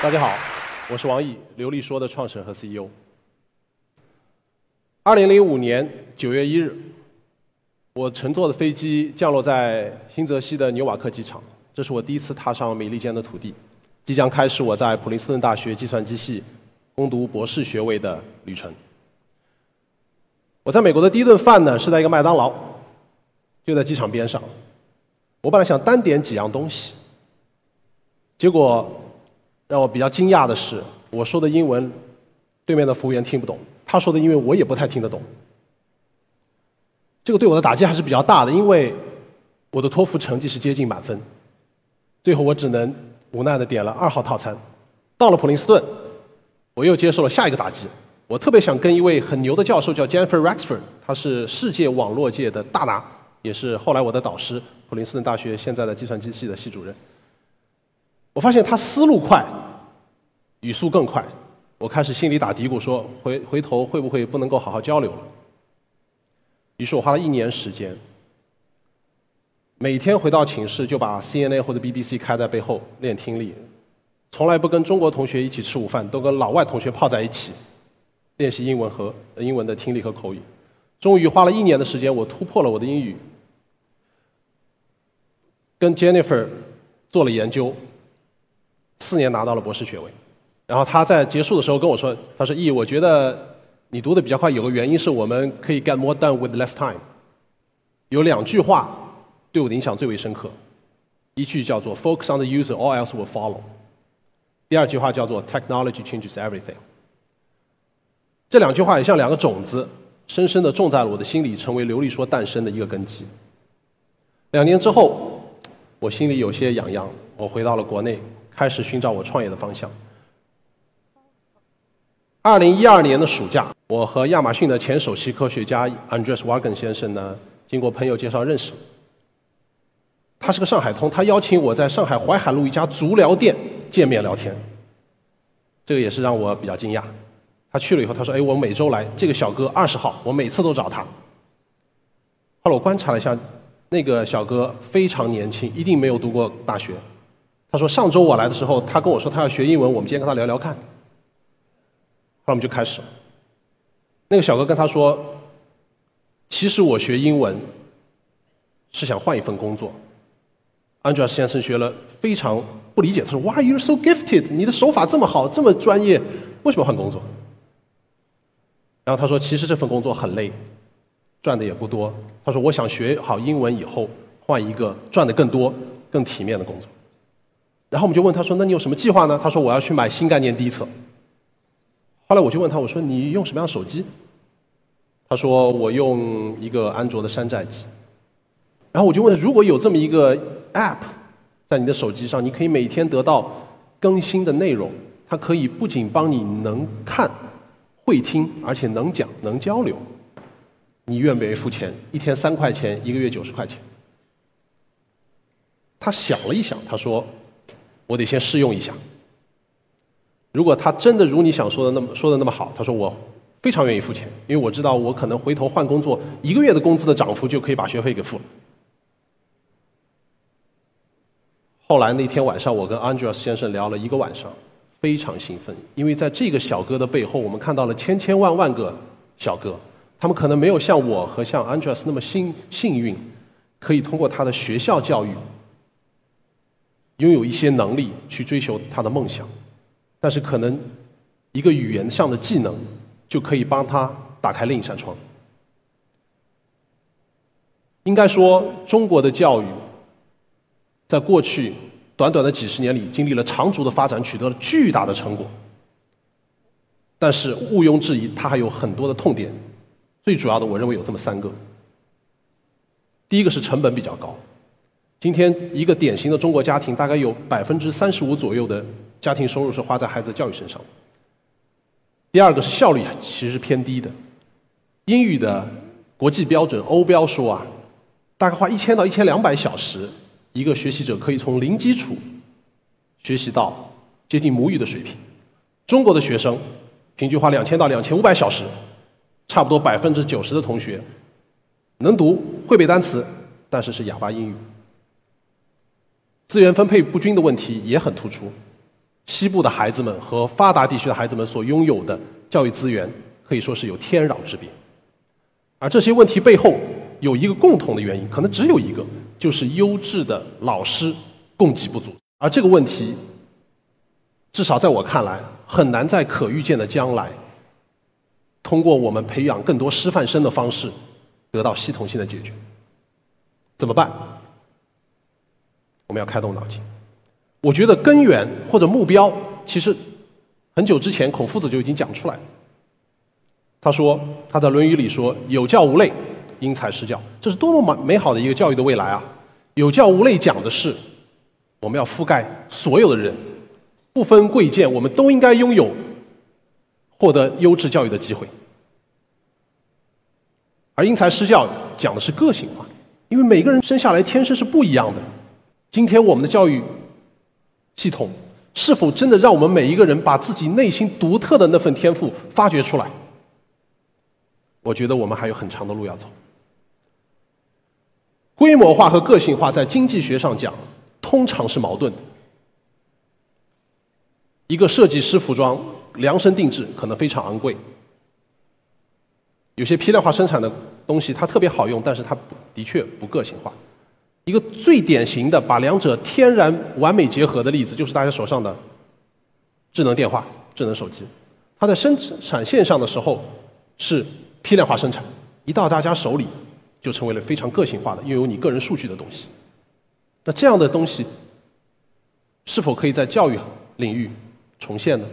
大家好，我是王毅，流利说的创始人和 CEO。二零零五年九月一日，我乘坐的飞机降落在新泽西的纽瓦克机场，这是我第一次踏上美利坚的土地，即将开始我在普林斯顿大学计算机系攻读博士学位的旅程。我在美国的第一顿饭呢，是在一个麦当劳，就在机场边上。我本来想单点几样东西，结果让我比较惊讶的是，我说的英文，对面的服务员听不懂；他说的英文，我也不太听得懂。这个对我的打击还是比较大的，因为我的托福成绩是接近满分。最后我只能无奈的点了二号套餐。到了普林斯顿，我又接受了下一个打击。我特别想跟一位很牛的教授叫 Jennifer Rexford，他是世界网络界的大拿，也是后来我的导师。普林斯顿大学现在的计算机系的系主任，我发现他思路快，语速更快，我开始心里打嘀咕说回回头会不会不能够好好交流了。于是我花了一年时间，每天回到寝室就把 CNA 或者 BBC 开在背后练听力，从来不跟中国同学一起吃午饭，都跟老外同学泡在一起练习英文和英文的听力和口语。终于花了一年的时间，我突破了我的英语。跟 Jennifer 做了研究，四年拿到了博士学位。然后他在结束的时候跟我说：“他说，E，我觉得你读的比较快，有个原因是我们可以 get more done with less time。有两句话对我的影响最为深刻，一句叫做 Focus on the user, all else will follow。第二句话叫做 Technology changes everything。这两句话也像两个种子，深深的种在了我的心里，成为流利说诞生的一个根基。两年之后。我心里有些痒痒，我回到了国内，开始寻找我创业的方向。二零一二年的暑假，我和亚马逊的前首席科学家 Andreas Wagen 先生呢，经过朋友介绍认识。他是个上海通，他邀请我在上海淮海路一家足疗店见面聊天。这个也是让我比较惊讶。他去了以后，他说：“哎，我每周来，这个小哥二十号，我每次都找他。”后来我观察了一下。那个小哥非常年轻，一定没有读过大学。他说：“上周我来的时候，他跟我说他要学英文，我们今天跟他聊聊看。”然后我们就开始了。那个小哥跟他说：“其实我学英文是想换一份工作。” Andreas 先生学了非常不理解，他说：“Why you so gifted？你的手法这么好，这么专业，为什么换工作？”然后他说：“其实这份工作很累。”赚的也不多。他说：“我想学好英文以后，换一个赚的更多、更体面的工作。”然后我们就问他说：“那你有什么计划呢？”他说：“我要去买新概念第一册。”后来我就问他：“我说你用什么样的手机？”他说：“我用一个安卓的山寨机。”然后我就问：“如果有这么一个 App 在你的手机上，你可以每天得到更新的内容，它可以不仅帮你能看、会听，而且能讲、能交流。”你愿不愿意付钱？一天三块钱，一个月九十块钱。他想了一想，他说：“我得先试用一下。如果他真的如你想说的那么说的那么好，他说我非常愿意付钱，因为我知道我可能回头换工作，一个月的工资的涨幅就可以把学费给付了。”后来那天晚上，我跟 Andreas 先生聊了一个晚上，非常兴奋，因为在这个小哥的背后，我们看到了千千万万个小哥。他们可能没有像我和像 Andreas 那么幸幸运，可以通过他的学校教育，拥有一些能力去追求他的梦想，但是可能一个语言上的技能就可以帮他打开另一扇窗。应该说，中国的教育在过去短短的几十年里经历了长足的发展，取得了巨大的成果，但是毋庸置疑，它还有很多的痛点。最主要的，我认为有这么三个。第一个是成本比较高，今天一个典型的中国家庭，大概有百分之三十五左右的家庭收入是花在孩子教育身上。第二个是效率其实是偏低的，英语的国际标准欧标说啊，大概花一千到一千两百小时，一个学习者可以从零基础学习到接近母语的水平。中国的学生平均花两千到两千五百小时。差不多百分之九十的同学能读会背单词，但是是哑巴英语。资源分配不均的问题也很突出。西部的孩子们和发达地区的孩子们所拥有的教育资源可以说是有天壤之别。而这些问题背后有一个共同的原因，可能只有一个，就是优质的老师供给不足。而这个问题，至少在我看来，很难在可预见的将来，通过我们培养更多师范生的方式，得到系统性的解决。怎么办？我们要开动脑筋。我觉得根源或者目标，其实很久之前孔夫子就已经讲出来了。他说他在《论语》里说：“有教无类，因材施教。”这是多么美美好的一个教育的未来啊！有教无类讲的是。我们要覆盖所有的人，不分贵贱，我们都应该拥有获得优质教育的机会。而因材施教讲的是个性化，因为每个人生下来天生是不一样的。今天我们的教育系统是否真的让我们每一个人把自己内心独特的那份天赋发掘出来？我觉得我们还有很长的路要走。规模化和个性化在经济学上讲。通常是矛盾的。一个设计师服装量身定制可能非常昂贵，有些批量化生产的东西它特别好用，但是它的确不个性化。一个最典型的把两者天然完美结合的例子，就是大家手上的智能电话、智能手机。它在生产线上的时候是批量化生产，一到大家手里就成为了非常个性化的、拥有你个人数据的东西。那这样的东西是否可以在教育领域重现呢？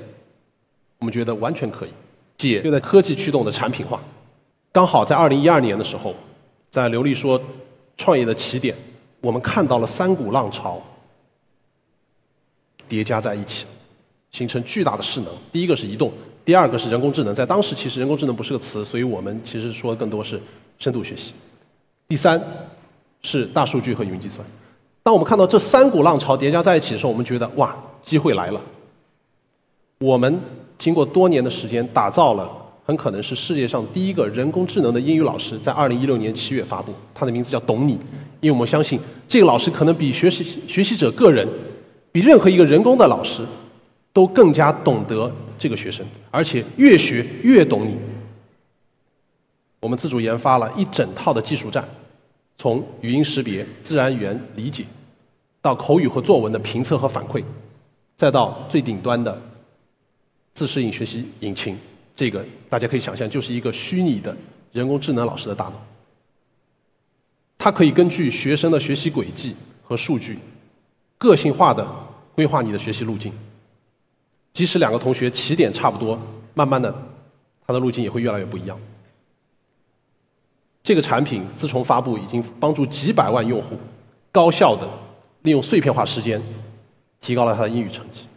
我们觉得完全可以。解就在科技驱动的产品化，刚好在二零一二年的时候，在刘丽说创业的起点，我们看到了三股浪潮叠加在一起，形成巨大的势能。第一个是移动，第二个是人工智能。在当时其实人工智能不是个词，所以我们其实说的更多是深度学习。第三是大数据和云计算。当我们看到这三股浪潮叠加在一起的时候，我们觉得哇，机会来了。我们经过多年的时间打造了，很可能是世界上第一个人工智能的英语老师，在二零一六年七月发布，他的名字叫懂你。因为我们相信，这个老师可能比学习学习者个人，比任何一个人工的老师，都更加懂得这个学生，而且越学越懂你。我们自主研发了一整套的技术栈。从语音识别、自然语言理解，到口语和作文的评测和反馈，再到最顶端的自适应学习引擎，这个大家可以想象，就是一个虚拟的人工智能老师的大脑。它可以根据学生的学习轨迹和数据，个性化的规划你的学习路径。即使两个同学起点差不多，慢慢的，他的路径也会越来越不一样。这个产品自从发布，已经帮助几百万用户高效的利用碎片化时间，提高了他的英语成绩。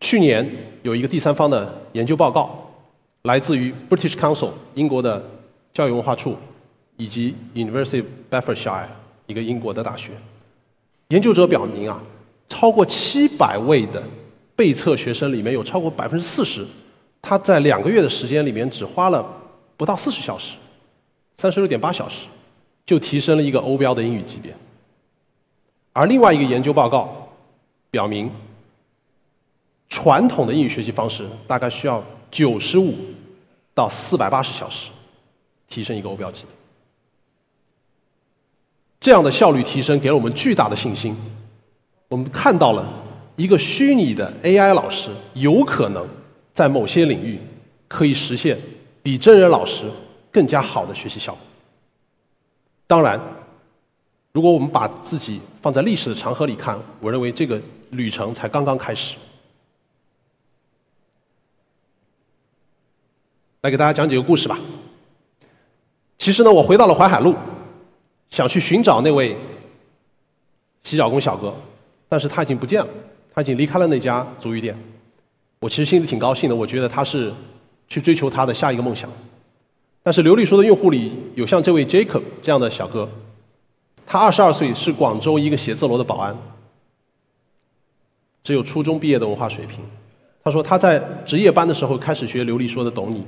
去年有一个第三方的研究报告，来自于 British Council 英国的教育文化处，以及 University of Bedfordshire 一个英国的大学。研究者表明啊，超过七百位的被测学生里面有超过百分之四十，他在两个月的时间里面只花了不到四十小时。三十六点八小时，就提升了一个欧标的英语级别。而另外一个研究报告表明，传统的英语学习方式大概需要九十五到四百八十小时，提升一个欧标级别。这样的效率提升给了我们巨大的信心。我们看到了一个虚拟的 AI 老师有可能在某些领域可以实现比真人老师。更加好的学习效果。当然，如果我们把自己放在历史的长河里看，我认为这个旅程才刚刚开始。来给大家讲几个故事吧。其实呢，我回到了淮海路，想去寻找那位洗脚工小哥，但是他已经不见了，他已经离开了那家足浴店。我其实心里挺高兴的，我觉得他是去追求他的下一个梦想。但是刘丽说的用户里有像这位 Jacob 这样的小哥，他二十二岁，是广州一个写字楼的保安，只有初中毕业的文化水平。他说他在值夜班的时候开始学刘丽说的懂你，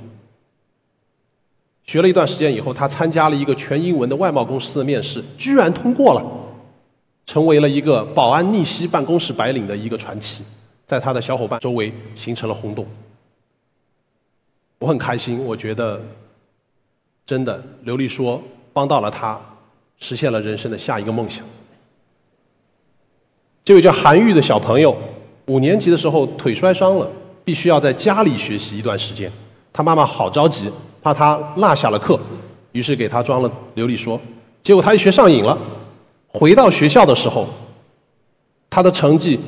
学了一段时间以后，他参加了一个全英文的外贸公司的面试，居然通过了，成为了一个保安逆袭办公室白领的一个传奇。在他的小伙伴周围形成了轰动。我很开心，我觉得真的刘丽说帮到了他，实现了人生的下一个梦想。这位叫韩愈的小朋友，五年级的时候腿摔伤了，必须要在家里学习一段时间。他妈妈好着急，怕他落下了课，于是给他装了刘丽说。结果他一学上瘾了，回到学校的时候，他的成绩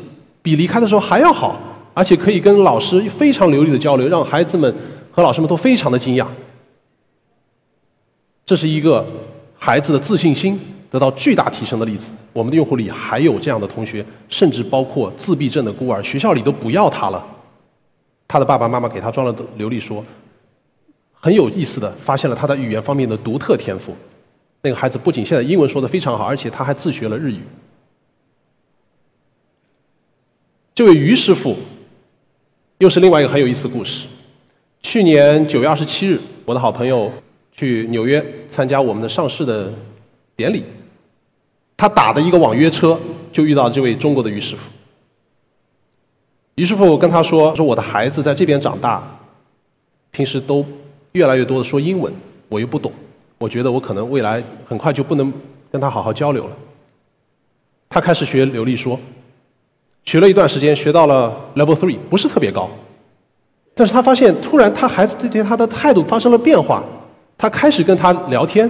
比离开的时候还要好，而且可以跟老师非常流利的交流，让孩子们和老师们都非常的惊讶。这是一个孩子的自信心。得到巨大提升的例子，我们的用户里还有这样的同学，甚至包括自闭症的孤儿，学校里都不要他了。他的爸爸妈妈给他装了流利说，很有意思的发现了他在语言方面的独特天赋。那个孩子不仅现在英文说的非常好，而且他还自学了日语。这位于师傅，又是另外一个很有意思的故事。去年九月二十七日，我的好朋友去纽约参加我们的上市的典礼。他打的一个网约车，就遇到这位中国的于师傅。于师傅跟他说：“说我的孩子在这边长大，平时都越来越多的说英文，我又不懂，我觉得我可能未来很快就不能跟他好好交流了。”他开始学流利说，学了一段时间，学到了 Level Three，不是特别高，但是他发现突然他孩子对对他的态度发生了变化，他开始跟他聊天，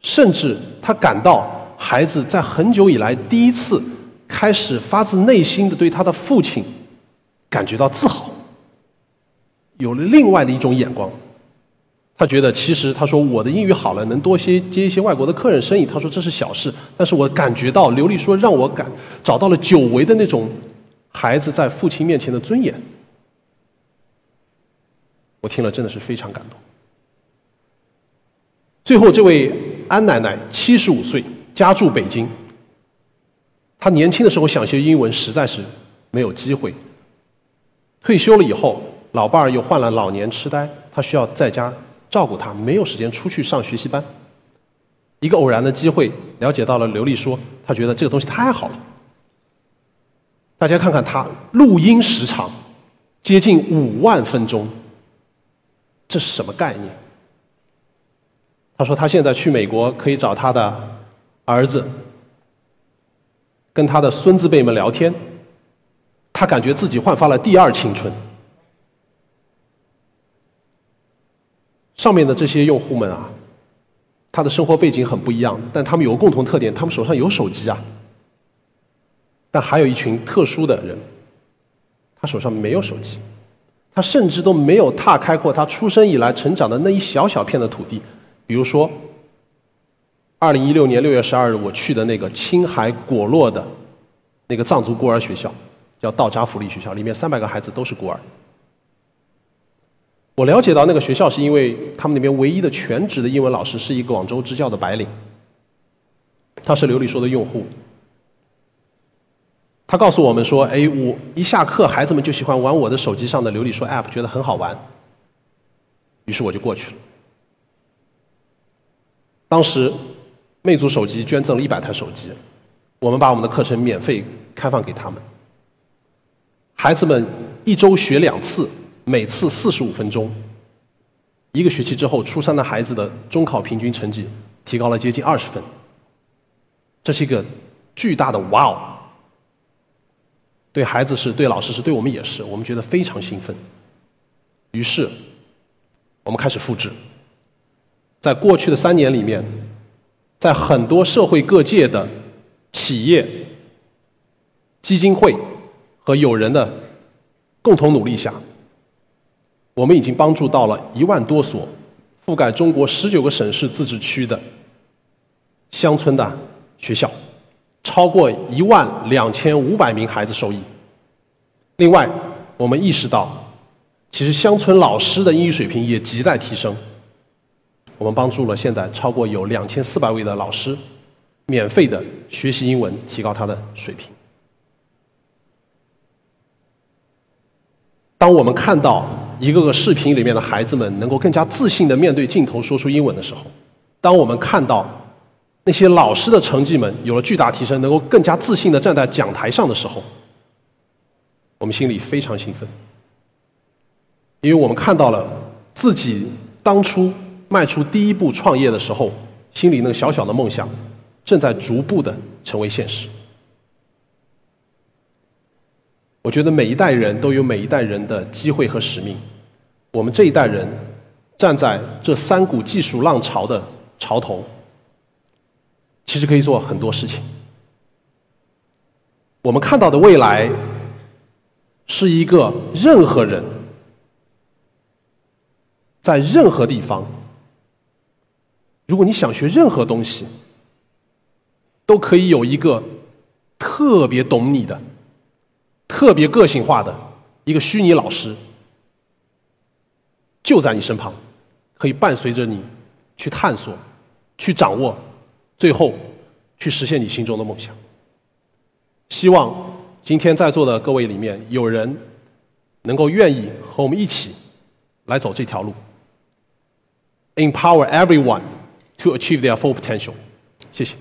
甚至他感到。孩子在很久以来第一次开始发自内心的对他的父亲感觉到自豪，有了另外的一种眼光。他觉得其实他说我的英语好了，能多些接一些外国的客人生意。他说这是小事，但是我感觉到刘丽说让我感找到了久违的那种孩子在父亲面前的尊严。我听了真的是非常感动。最后这位安奶奶七十五岁。家住北京，她年轻的时候想学英文，实在是没有机会。退休了以后，老伴儿又患了老年痴呆，她需要在家照顾他，没有时间出去上学习班。一个偶然的机会，了解到了刘丽说，他觉得这个东西太好了。大家看看他录音时长接近五万分钟，这是什么概念？他说他现在去美国可以找他的。儿子跟他的孙子辈们聊天，他感觉自己焕发了第二青春。上面的这些用户们啊，他的生活背景很不一样，但他们有个共同特点，他们手上有手机啊。但还有一群特殊的人，他手上没有手机，他甚至都没有踏开过他出生以来成长的那一小小片的土地，比如说。二零一六年六月十二日，我去的那个青海果洛的那个藏族孤儿学校，叫道扎福利学校，里面三百个孩子都是孤儿。我了解到那个学校是因为他们那边唯一的全职的英文老师是一个广州支教的白领，他是刘丽说的用户。他告诉我们说：“哎，我一下课，孩子们就喜欢玩我的手机上的刘丽说 App，觉得很好玩。”于是我就过去了。当时。魅族手机捐赠了一百台手机，我们把我们的课程免费开放给他们。孩子们一周学两次，每次四十五分钟。一个学期之后，初三的孩子的中考平均成绩提高了接近二十分。这是一个巨大的哇哦！对孩子是对老师是对我们也是，我们觉得非常兴奋。于是，我们开始复制。在过去的三年里面。在很多社会各界的企业、基金会和友人的共同努力下，我们已经帮助到了一万多所覆盖中国十九个省市自治区的乡村的学校，超过一万两千五百名孩子受益。另外，我们意识到，其实乡村老师的英语水平也亟待提升。我们帮助了现在超过有两千四百位的老师，免费的学习英文，提高他的水平。当我们看到一个个视频里面的孩子们能够更加自信的面对镜头说出英文的时候，当我们看到那些老师的成绩们有了巨大提升，能够更加自信的站在讲台上的时候，我们心里非常兴奋，因为我们看到了自己当初迈出第一步创业的时候，心里那个小小的梦想，正在逐步的成为现实。我觉得每一代人都有每一代人的机会和使命。我们这一代人站在这三股技术浪潮的潮头，其实可以做很多事情。我们看到的未来是一个任何人在任何地方，如果你想学任何东西，都可以有一个特别懂你的。特别个性化的一个虚拟老师，就在你身旁，可以伴随着你去探索、去掌握，最后去实现你心中的梦想。希望今天在座的各位里面，有人能够愿意和我们一起来走这条路，empower everyone to achieve their full potential。谢谢。